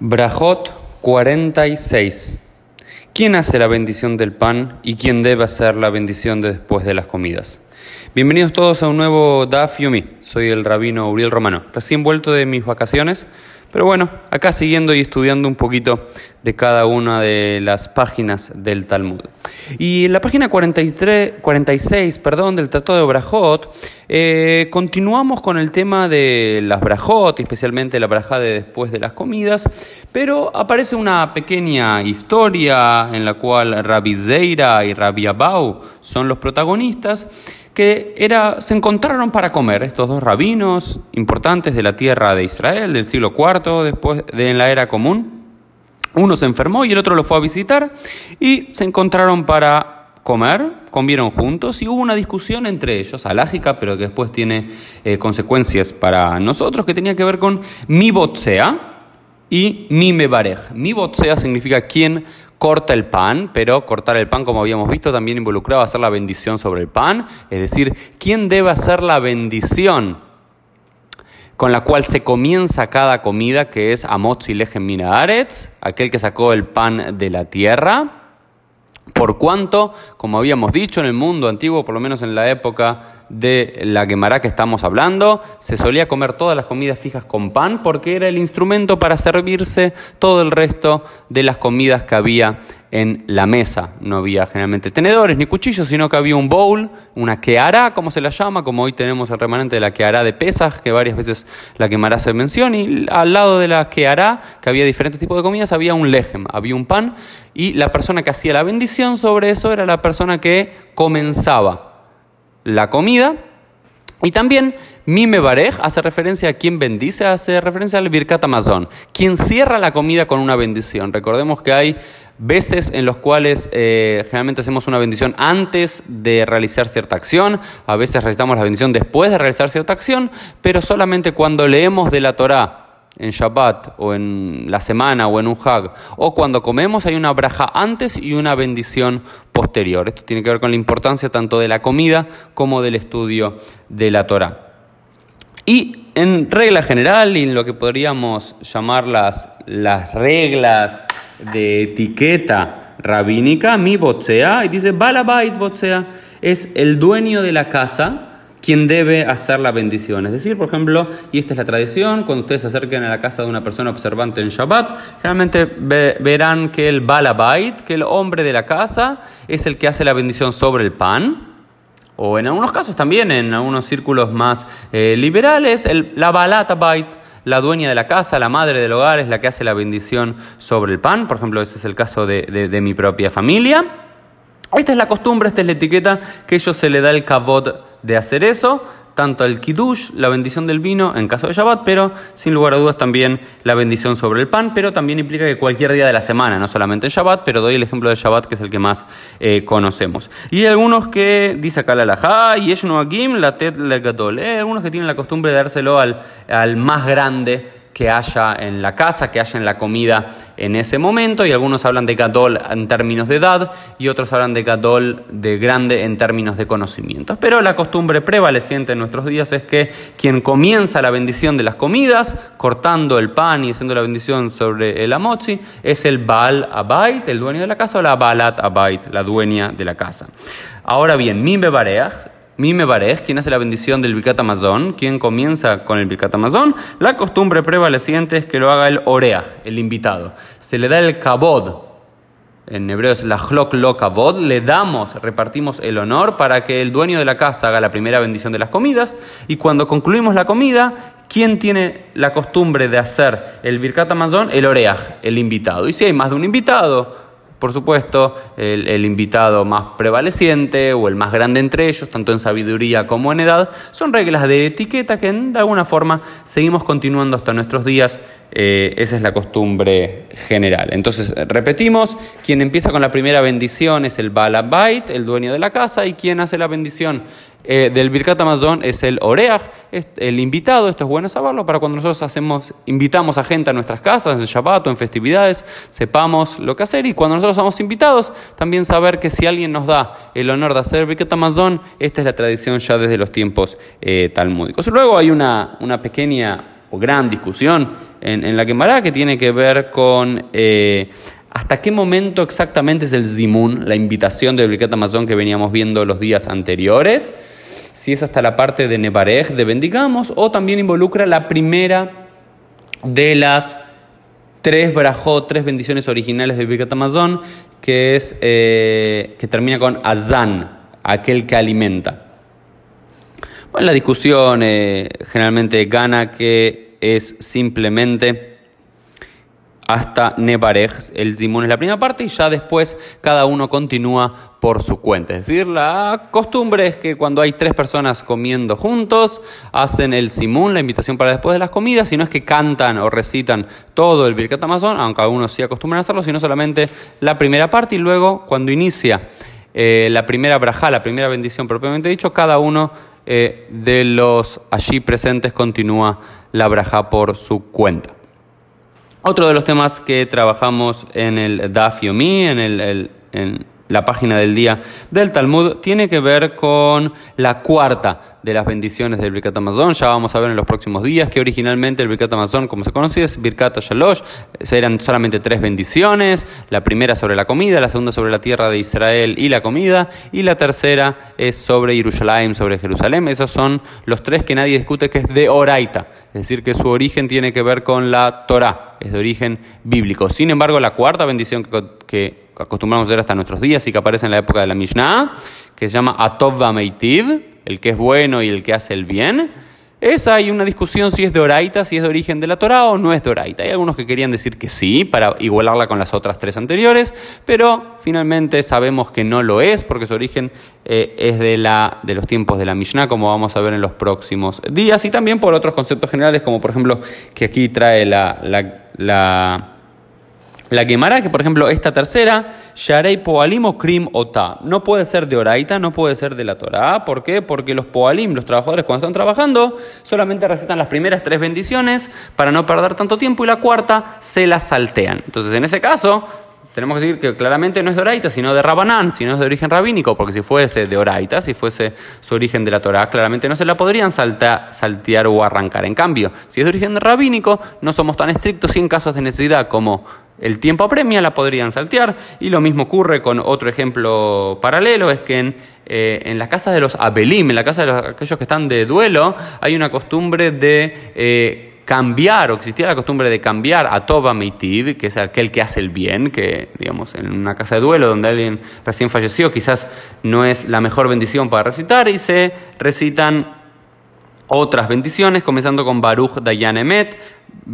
Brajot 46. ¿Quién hace la bendición del pan y quién debe hacer la bendición de después de las comidas? Bienvenidos todos a un nuevo Daf Yomi. Soy el rabino Uriel Romano, recién vuelto de mis vacaciones, pero bueno, acá siguiendo y estudiando un poquito de cada una de las páginas del Talmud. Y en la página 43, 46 perdón, del Tratado de Brajot, eh, continuamos con el tema de las Brajot, especialmente la Brajá de después de las comidas, pero aparece una pequeña historia en la cual Rabbi Zeira y Rabbi Abau son los protagonistas que era, se encontraron para comer estos dos rabinos importantes de la tierra de Israel del siglo IV después de en la era común. Uno se enfermó y el otro lo fue a visitar y se encontraron para comer, comieron juntos y hubo una discusión entre ellos, alágica, pero que después tiene eh, consecuencias para nosotros, que tenía que ver con mi botsea y mi mebarej. Mi botsea significa quién corta el pan, pero cortar el pan, como habíamos visto, también involucraba hacer la bendición sobre el pan, es decir, quién debe hacer la bendición con la cual se comienza cada comida, que es Amotzi Lejem Minaaretz, aquel que sacó el pan de la tierra. Por cuanto, como habíamos dicho en el mundo antiguo, por lo menos en la época de la Gemara que estamos hablando, se solía comer todas las comidas fijas con pan porque era el instrumento para servirse todo el resto de las comidas que había en la mesa. No había generalmente tenedores ni cuchillos, sino que había un bowl, una queará, como se la llama, como hoy tenemos el remanente de la queará de pesas, que varias veces la quemará se menciona, y al lado de la queará, que había diferentes tipos de comidas, había un lejem, había un pan, y la persona que hacía la bendición sobre eso era la persona que comenzaba la comida. Y también Mime Barej hace referencia a quien bendice, hace referencia al Birkat Amazon, quien cierra la comida con una bendición. Recordemos que hay veces en los cuales eh, generalmente hacemos una bendición antes de realizar cierta acción, a veces realizamos la bendición después de realizar cierta acción, pero solamente cuando leemos de la Torah en Shabbat o en la semana o en un Hag, o cuando comemos hay una braja antes y una bendición posterior. Esto tiene que ver con la importancia tanto de la comida como del estudio de la Torah. Y en regla general, y en lo que podríamos llamar las, las reglas de etiqueta rabínica, mi botsea, y dice balabait botsea, es el dueño de la casa, quien debe hacer la bendición. Es decir, por ejemplo, y esta es la tradición, cuando ustedes se acerquen a la casa de una persona observante en Shabbat, generalmente verán que el balabait, que el hombre de la casa, es el que hace la bendición sobre el pan. O en algunos casos también, en algunos círculos más eh, liberales, el, la balatabait, la dueña de la casa, la madre del hogar, es la que hace la bendición sobre el pan. Por ejemplo, ese es el caso de, de mi propia familia. Esta es la costumbre, esta es la etiqueta que ellos se le da el kavod de hacer eso, tanto el kiddush, la bendición del vino en caso de Shabbat, pero sin lugar a dudas también la bendición sobre el pan, pero también implica que cualquier día de la semana, no solamente en Shabbat, pero doy el ejemplo de Shabbat que es el que más eh, conocemos. Y algunos que, dice acá la laja, y es la tet legadol, hay algunos que tienen la costumbre de dárselo al, al más grande que haya en la casa, que haya en la comida en ese momento, y algunos hablan de gadol en términos de edad y otros hablan de gadol de grande en términos de conocimientos. Pero la costumbre prevaleciente en nuestros días es que quien comienza la bendición de las comidas, cortando el pan y haciendo la bendición sobre el amotzi, es el Baal Abait, el dueño de la casa, o la Baalat Abait, la dueña de la casa. Ahora bien, Mimbe Bareach, Mime Barej, quien hace la bendición del Birkat Amazon, quien comienza con el Birkat Amazon, la costumbre prevaleciente es que lo haga el Oreach, el invitado. Se le da el Kabod, en hebreo es la Hlok Lo Kabod, le damos, repartimos el honor para que el dueño de la casa haga la primera bendición de las comidas y cuando concluimos la comida, ¿quién tiene la costumbre de hacer el Birkat Amazon? El Oreach, el invitado. Y si hay más de un invitado, por supuesto, el, invitado más prevaleciente o el más grande entre ellos, tanto en sabiduría como en edad, son reglas de etiqueta que de alguna forma seguimos continuando hasta nuestros días. Eh, esa es la costumbre general. Entonces, repetimos, quien empieza con la primera bendición es el Balabait, el dueño de la casa, y quien hace la bendición eh, del Birkat Amazon es el Oreach, el invitado, esto es bueno saberlo, para cuando nosotros hacemos, invitamos a gente a nuestras casas, en Shabbat o en festividades, sepamos lo que hacer y cuando nosotros somos invitados, también saber que si alguien nos da el honor de hacer Birkat Amazon, esta es la tradición ya desde los tiempos eh, talmúdicos. Luego hay una, una pequeña o gran discusión en, la Gemara que tiene que ver con eh, hasta qué momento exactamente es el Zimun, la invitación del Birkat Amazon que veníamos viendo los días anteriores, si es hasta la parte de Nebarej, de bendigamos, o también involucra la primera de las tres brajot, tres bendiciones originales del Birkat Amazon, que, es, eh, que termina con Azan, aquel que alimenta. Bueno, la discusión eh, generalmente gana que es simplemente hasta Nebarej, el Simón es la primera parte y ya después cada uno continúa por su cuenta. Es decir, la costumbre es que cuando hay tres personas comiendo juntos, hacen el Simón, la invitación para después de las comidas, y no es que cantan o recitan todo el Birkat Amazon, aunque algunos sí acostumbran a hacerlo, sino solamente la primera parte y luego cuando inicia eh, la primera braja, la primera bendición propiamente dicho, cada uno eh, de los allí presentes continúa la braja por su cuenta. Otro de los temas que trabajamos en el Daf Yomi, en, el, en la página del día del Talmud, tiene que ver con la cuarta de las bendiciones del Birkat Amazon. Ya vamos a ver en los próximos días que originalmente el Birkat Amazon, como se conocía, es Birkat Shalosh. Eran solamente tres bendiciones. La primera sobre la comida, la segunda sobre la tierra de Israel y la comida, y la tercera es sobre Jerusalén, sobre Jerusalén. Esos son los tres que nadie discute que es de Oraita. Es decir, que su origen tiene que ver con la Torah, es de origen bíblico. Sin embargo, la cuarta bendición que acostumbramos a ver hasta nuestros días y que aparece en la época de la Mishnah, que se llama Atov Meitiv, el que es bueno y el que hace el bien, esa hay una discusión si es de Oraita, si es de origen de la Torah o no es de Oraita. Hay algunos que querían decir que sí, para igualarla con las otras tres anteriores, pero finalmente sabemos que no lo es, porque su origen eh, es de, la, de los tiempos de la Mishnah, como vamos a ver en los próximos días, y también por otros conceptos generales, como por ejemplo que aquí trae la, quemará que por ejemplo esta tercera, Sharei Poalim Krim Ota, no puede ser de Oraita, no puede ser de la Torah. ¿Por qué? Porque los Poalim, los trabajadores cuando están trabajando, solamente recitan las primeras tres bendiciones para no perder tanto tiempo y la cuarta se la saltean. Entonces en ese caso, tenemos que decir que claramente no es de Oraita, sino de Rabanán, sino es de origen rabínico, porque si fuese de Oraita, si fuese su origen de la Torah, claramente no se la podrían saltear o arrancar. En cambio, si es de origen rabínico, no somos tan estrictos y en casos de necesidad como el tiempo apremia, la podrían saltear. Y lo mismo ocurre con otro ejemplo paralelo, es que en, eh, las casas de los abelim, en la casa de aquellos que están de duelo, hay una costumbre de... Eh, cambiar, o existía la costumbre de cambiar a Toba Meitiv, que es aquel que hace el bien, que digamos en una casa de duelo donde alguien recién falleció, quizás no es la mejor bendición para recitar, y se recitan otras bendiciones, comenzando con Baruch Dayan Emet,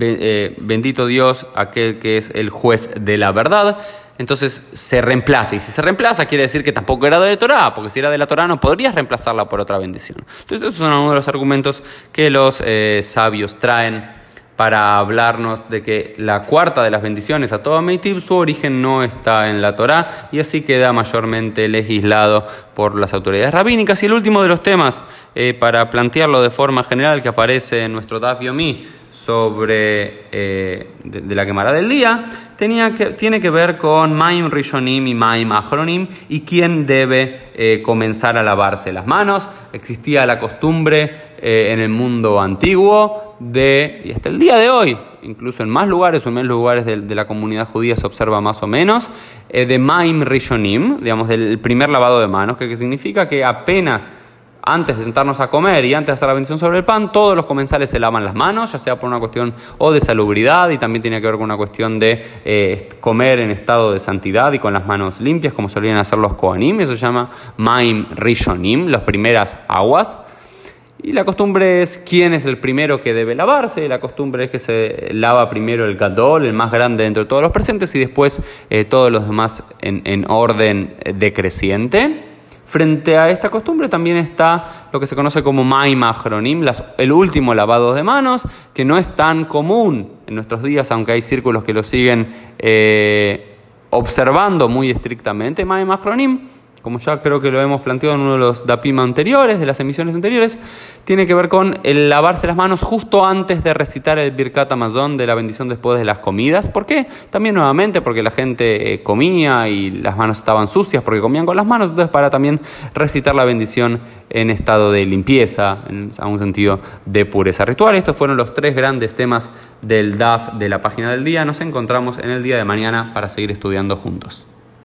eh, bendito Dios, aquel que es el juez de la verdad. Entonces se reemplaza. Y si se reemplaza, quiere decir que tampoco era de la Torah, porque si era de la Torah no podrías reemplazarla por otra bendición. Entonces, esos son uno de los argumentos que los eh, sabios traen para hablarnos de que la cuarta de las bendiciones a toda Meitib, su origen no está en la Torá y así queda mayormente legislado por las autoridades rabínicas. Y el último de los temas, eh, para plantearlo de forma general, que aparece en nuestro Daf Yomi sobre eh, de, la quemara del día, tenía que, tiene que ver con Maim Rishonim y Maim Achronim y quién debe eh, comenzar a lavarse las manos. Existía la costumbre en el mundo antiguo de, y hasta el día de hoy, incluso en más lugares o en menos lugares de, la comunidad judía se observa más o menos, eh, de Maim Rishonim, digamos, del primer lavado de manos, que, significa que apenas antes de sentarnos a comer y antes de hacer la bendición sobre el pan, todos los comensales se lavan las manos, ya sea por una cuestión o de salubridad y también tiene que ver con una cuestión de eh, comer en estado de santidad y con las manos limpias, como solían hacer los Kohanim, eso se llama Maim Rishonim, las primeras aguas. Y la costumbre es quién es el primero que debe lavarse. La costumbre es que se lava primero el gadol, el más grande dentro de todos los presentes, y después eh, todos los demás en, orden decreciente. Frente a esta costumbre también está lo que se conoce como Maim el último lavado de manos, que no es tan común en nuestros días, aunque hay círculos que lo siguen eh, observando muy estrictamente. Maim como ya creo que lo hemos planteado en uno de los DAPIM anteriores, de las emisiones anteriores, tiene que ver con el lavarse las manos justo antes de recitar el Birkat Amazon de la bendición después de las comidas. ¿Por qué? También nuevamente porque la gente eh, comía y las manos estaban sucias porque comían con las manos, entonces para también recitar la bendición en estado de limpieza, en un sentido de pureza ritual. Estos fueron los tres grandes temas del DAF de la página del día. Nos encontramos en el día de mañana para seguir estudiando juntos.